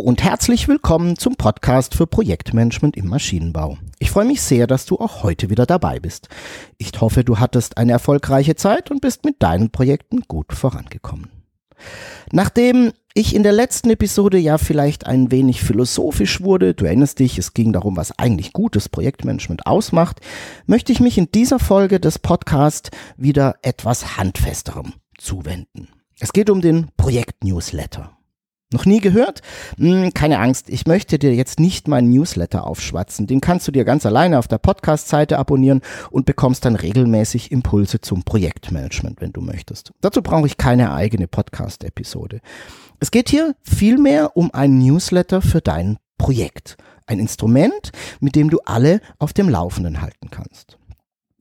Und herzlich willkommen zum Podcast für Projektmanagement im Maschinenbau. Ich freue mich sehr, dass du auch heute wieder dabei bist. Ich hoffe, du hattest eine erfolgreiche Zeit und bist mit deinen Projekten gut vorangekommen. Nachdem ich in der letzten Episode ja vielleicht ein wenig philosophisch wurde, du erinnerst dich, es ging darum, was eigentlich gutes Projektmanagement ausmacht, möchte ich mich in dieser Folge des Podcasts wieder etwas handfesterem zuwenden. Es geht um den Projekt-Newsletter. Noch nie gehört? Hm, keine Angst, ich möchte dir jetzt nicht meinen Newsletter aufschwatzen. Den kannst du dir ganz alleine auf der Podcast-Seite abonnieren und bekommst dann regelmäßig Impulse zum Projektmanagement, wenn du möchtest. Dazu brauche ich keine eigene Podcast-Episode. Es geht hier vielmehr um ein Newsletter für dein Projekt. Ein Instrument, mit dem du alle auf dem Laufenden halten kannst.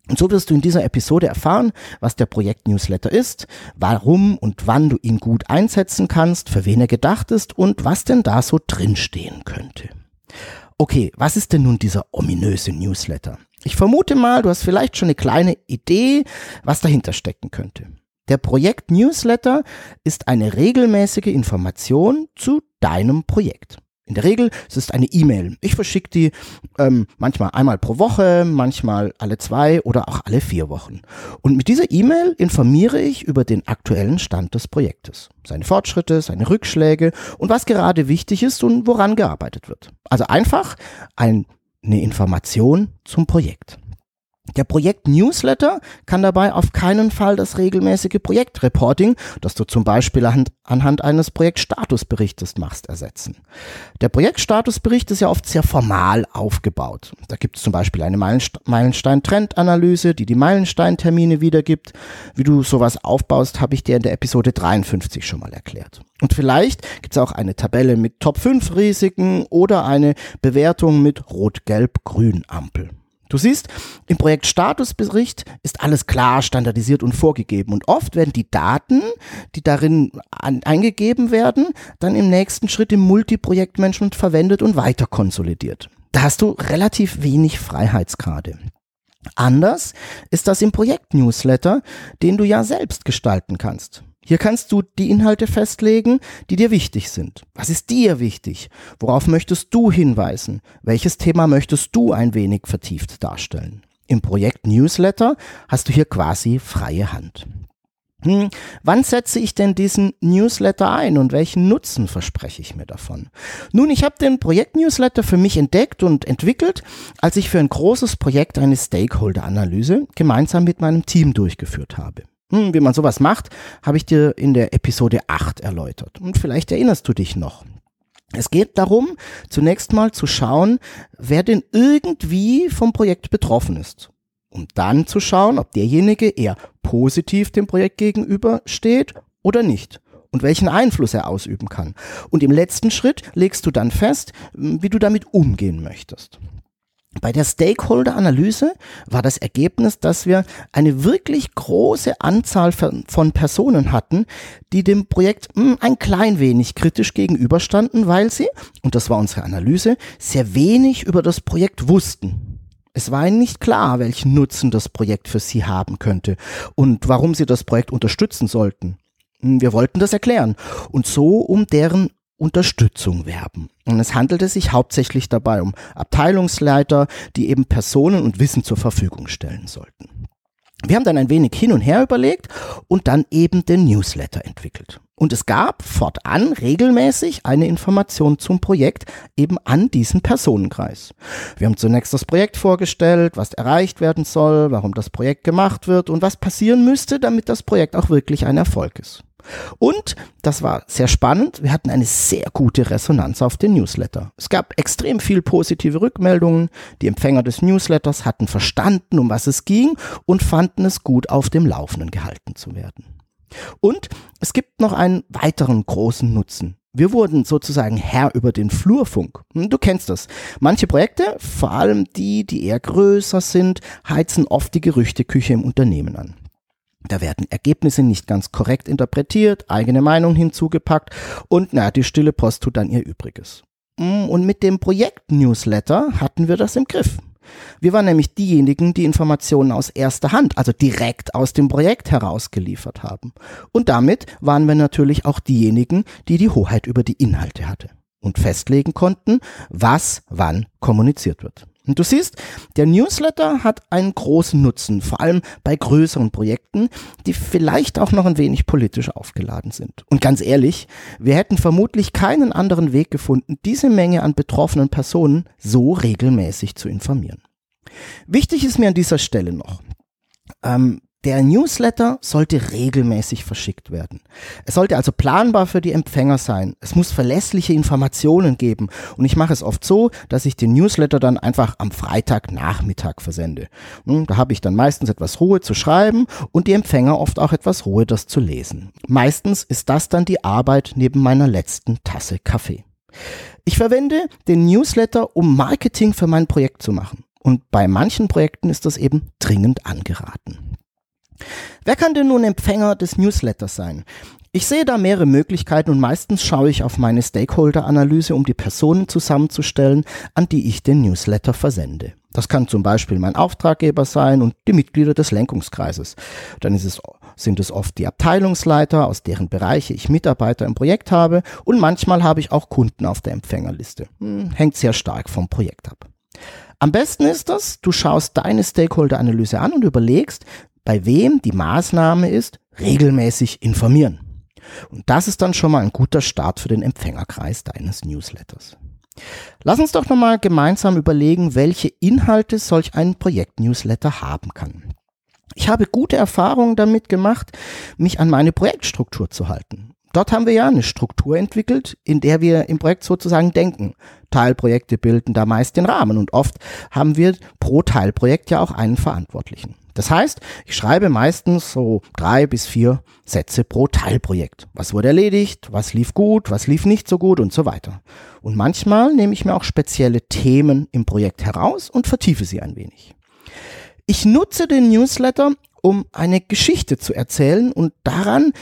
Und so wirst du in dieser Episode erfahren, was der Projekt-Newsletter ist, warum und wann du ihn gut einsetzen kannst, für wen er gedacht ist und was denn da so drinstehen könnte. Okay, was ist denn nun dieser ominöse Newsletter? Ich vermute mal, du hast vielleicht schon eine kleine Idee, was dahinter stecken könnte. Der Projekt-Newsletter ist eine regelmäßige Information zu deinem Projekt. In der Regel es ist eine E-Mail. Ich verschicke die ähm, manchmal einmal pro Woche, manchmal alle zwei oder auch alle vier Wochen. Und mit dieser E-Mail informiere ich über den aktuellen Stand des Projektes, seine Fortschritte, seine Rückschläge und was gerade wichtig ist und woran gearbeitet wird. Also einfach ein, eine Information zum Projekt. Der Projekt-Newsletter kann dabei auf keinen Fall das regelmäßige Projektreporting, das du zum Beispiel anhand eines Projektstatusberichtes machst, ersetzen. Der Projektstatusbericht ist ja oft sehr formal aufgebaut. Da gibt es zum Beispiel eine Meilenstein-Trendanalyse, die die Meilenstein-Termine wiedergibt. Wie du sowas aufbaust, habe ich dir in der Episode 53 schon mal erklärt. Und vielleicht gibt es auch eine Tabelle mit Top 5 Risiken oder eine Bewertung mit Rot-Gelb-Grün-Ampel. Du siehst, im Projektstatusbericht ist alles klar standardisiert und vorgegeben und oft werden die Daten, die darin an, eingegeben werden, dann im nächsten Schritt im Multiprojektmanagement verwendet und weiter konsolidiert. Da hast du relativ wenig Freiheitsgrade. Anders ist das im Projektnewsletter, den du ja selbst gestalten kannst. Hier kannst du die Inhalte festlegen, die dir wichtig sind. Was ist dir wichtig? Worauf möchtest du hinweisen? Welches Thema möchtest du ein wenig vertieft darstellen? Im Projekt Newsletter hast du hier quasi freie Hand. Hm, wann setze ich denn diesen Newsletter ein und welchen Nutzen verspreche ich mir davon? Nun, ich habe den Projekt-Newsletter für mich entdeckt und entwickelt, als ich für ein großes Projekt eine Stakeholder-Analyse gemeinsam mit meinem Team durchgeführt habe. Hm, wie man sowas macht, habe ich dir in der Episode 8 erläutert. Und vielleicht erinnerst du dich noch. Es geht darum, zunächst mal zu schauen, wer denn irgendwie vom Projekt betroffen ist. Um dann zu schauen, ob derjenige eher positiv dem Projekt gegenüber steht oder nicht und welchen Einfluss er ausüben kann. Und im letzten Schritt legst du dann fest, wie du damit umgehen möchtest. Bei der Stakeholder-Analyse war das Ergebnis, dass wir eine wirklich große Anzahl von Personen hatten, die dem Projekt hm, ein klein wenig kritisch gegenüberstanden, weil sie, und das war unsere Analyse, sehr wenig über das Projekt wussten. Es war ihnen nicht klar, welchen Nutzen das Projekt für sie haben könnte und warum sie das Projekt unterstützen sollten. Hm, wir wollten das erklären und so um deren Unterstützung werben. Und es handelte sich hauptsächlich dabei um Abteilungsleiter, die eben Personen und Wissen zur Verfügung stellen sollten. Wir haben dann ein wenig hin und her überlegt und dann eben den Newsletter entwickelt. Und es gab fortan regelmäßig eine Information zum Projekt eben an diesen Personenkreis. Wir haben zunächst das Projekt vorgestellt, was erreicht werden soll, warum das Projekt gemacht wird und was passieren müsste, damit das Projekt auch wirklich ein Erfolg ist. Und, das war sehr spannend, wir hatten eine sehr gute Resonanz auf den Newsletter. Es gab extrem viel positive Rückmeldungen, die Empfänger des Newsletters hatten verstanden, um was es ging und fanden es gut, auf dem Laufenden gehalten zu werden. Und es gibt noch einen weiteren großen Nutzen. Wir wurden sozusagen Herr über den Flurfunk. Hm, du kennst das. Manche Projekte, vor allem die, die eher größer sind, heizen oft die Gerüchteküche im Unternehmen an. Da werden Ergebnisse nicht ganz korrekt interpretiert, eigene Meinung hinzugepackt und na, die stille Post tut dann ihr Übriges. Hm, und mit dem Projekt-Newsletter hatten wir das im Griff. Wir waren nämlich diejenigen, die Informationen aus erster Hand, also direkt aus dem Projekt herausgeliefert haben. Und damit waren wir natürlich auch diejenigen, die die Hoheit über die Inhalte hatte und festlegen konnten, was wann kommuniziert wird. Und du siehst, der Newsletter hat einen großen Nutzen, vor allem bei größeren Projekten, die vielleicht auch noch ein wenig politisch aufgeladen sind. Und ganz ehrlich, wir hätten vermutlich keinen anderen Weg gefunden, diese Menge an betroffenen Personen so regelmäßig zu informieren. Wichtig ist mir an dieser Stelle noch, ähm, der Newsletter sollte regelmäßig verschickt werden. Es sollte also planbar für die Empfänger sein. Es muss verlässliche Informationen geben. Und ich mache es oft so, dass ich den Newsletter dann einfach am Freitagnachmittag versende. Hm, da habe ich dann meistens etwas Ruhe zu schreiben und die Empfänger oft auch etwas Ruhe, das zu lesen. Meistens ist das dann die Arbeit neben meiner letzten Tasse Kaffee. Ich verwende den Newsletter, um Marketing für mein Projekt zu machen. Und bei manchen Projekten ist das eben dringend angeraten. Wer kann denn nun Empfänger des Newsletters sein? Ich sehe da mehrere Möglichkeiten und meistens schaue ich auf meine Stakeholder-Analyse, um die Personen zusammenzustellen, an die ich den Newsletter versende. Das kann zum Beispiel mein Auftraggeber sein und die Mitglieder des Lenkungskreises. Dann es, sind es oft die Abteilungsleiter, aus deren Bereiche ich Mitarbeiter im Projekt habe und manchmal habe ich auch Kunden auf der Empfängerliste. Hm, hängt sehr stark vom Projekt ab. Am besten ist das, du schaust deine Stakeholder-Analyse an und überlegst, bei wem die Maßnahme ist, regelmäßig informieren. Und das ist dann schon mal ein guter Start für den Empfängerkreis deines Newsletters. Lass uns doch nochmal gemeinsam überlegen, welche Inhalte solch ein Projekt-Newsletter haben kann. Ich habe gute Erfahrungen damit gemacht, mich an meine Projektstruktur zu halten. Dort haben wir ja eine Struktur entwickelt, in der wir im Projekt sozusagen denken. Teilprojekte bilden da meist den Rahmen und oft haben wir pro Teilprojekt ja auch einen Verantwortlichen. Das heißt, ich schreibe meistens so drei bis vier Sätze pro Teilprojekt. Was wurde erledigt, was lief gut, was lief nicht so gut und so weiter. Und manchmal nehme ich mir auch spezielle Themen im Projekt heraus und vertiefe sie ein wenig. Ich nutze den Newsletter, um eine Geschichte zu erzählen und daran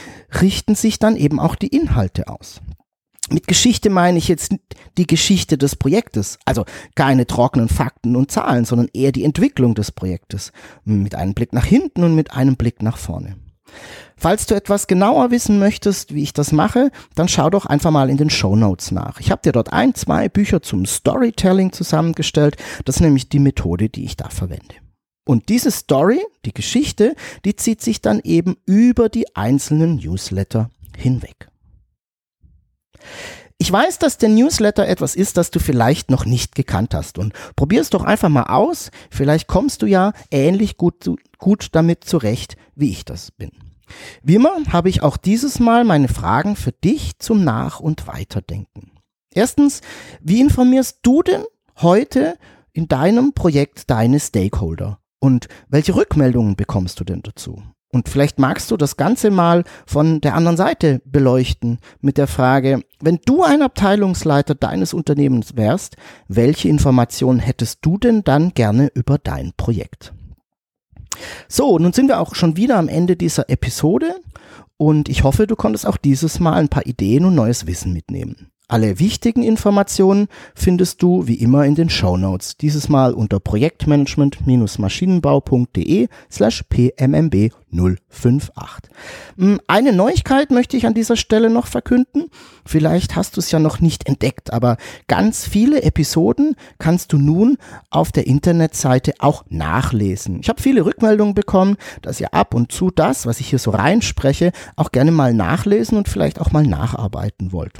richten sich dann eben auch die Inhalte aus. Mit Geschichte meine ich jetzt die Geschichte des Projektes, also keine trockenen Fakten und Zahlen, sondern eher die Entwicklung des Projektes, mit einem Blick nach hinten und mit einem Blick nach vorne. Falls du etwas genauer wissen möchtest, wie ich das mache, dann schau doch einfach mal in den Show Notes nach. Ich habe dir dort ein, zwei Bücher zum Storytelling zusammengestellt. Das ist nämlich die Methode, die ich da verwende. Und diese Story, die Geschichte, die zieht sich dann eben über die einzelnen Newsletter hinweg. Ich weiß, dass der Newsletter etwas ist, das du vielleicht noch nicht gekannt hast und probier es doch einfach mal aus. Vielleicht kommst du ja ähnlich gut, gut damit zurecht, wie ich das bin. Wie immer habe ich auch dieses Mal meine Fragen für dich zum Nach- und Weiterdenken. Erstens, wie informierst du denn heute in deinem Projekt deine Stakeholder? Und welche Rückmeldungen bekommst du denn dazu? Und vielleicht magst du das Ganze mal von der anderen Seite beleuchten mit der Frage, wenn du ein Abteilungsleiter deines Unternehmens wärst, welche Informationen hättest du denn dann gerne über dein Projekt? So, nun sind wir auch schon wieder am Ende dieser Episode und ich hoffe, du konntest auch dieses Mal ein paar Ideen und neues Wissen mitnehmen. Alle wichtigen Informationen findest du wie immer in den Show Notes. Dieses Mal unter projektmanagement-maschinenbau.de slash pmmb 058. Hm, eine Neuigkeit möchte ich an dieser Stelle noch verkünden. Vielleicht hast du es ja noch nicht entdeckt, aber ganz viele Episoden kannst du nun auf der Internetseite auch nachlesen. Ich habe viele Rückmeldungen bekommen, dass ihr ab und zu das, was ich hier so reinspreche, auch gerne mal nachlesen und vielleicht auch mal nacharbeiten wollt.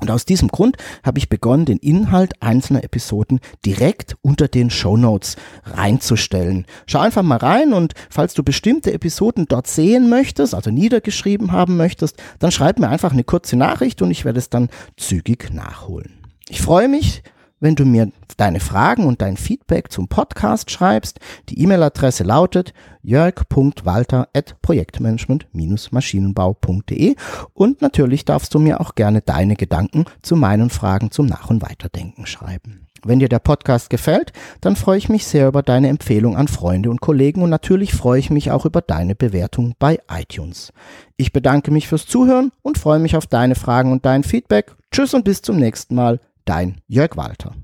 Und aus diesem Grund habe ich begonnen, den Inhalt einzelner Episoden direkt unter den Show Notes reinzustellen. Schau einfach mal rein und falls du bestimmte Episoden dort sehen möchtest, also niedergeschrieben haben möchtest, dann schreib mir einfach eine kurze Nachricht und ich werde es dann zügig nachholen. Ich freue mich, wenn du mir deine Fragen und dein Feedback zum Podcast schreibst. Die E-Mail-Adresse lautet jörg.walter.projektmanagement-maschinenbau.de und natürlich darfst du mir auch gerne deine Gedanken zu meinen Fragen zum Nach- und Weiterdenken schreiben. Wenn dir der Podcast gefällt, dann freue ich mich sehr über deine Empfehlung an Freunde und Kollegen und natürlich freue ich mich auch über deine Bewertung bei iTunes. Ich bedanke mich fürs Zuhören und freue mich auf deine Fragen und dein Feedback. Tschüss und bis zum nächsten Mal. Dein Jörg Walter.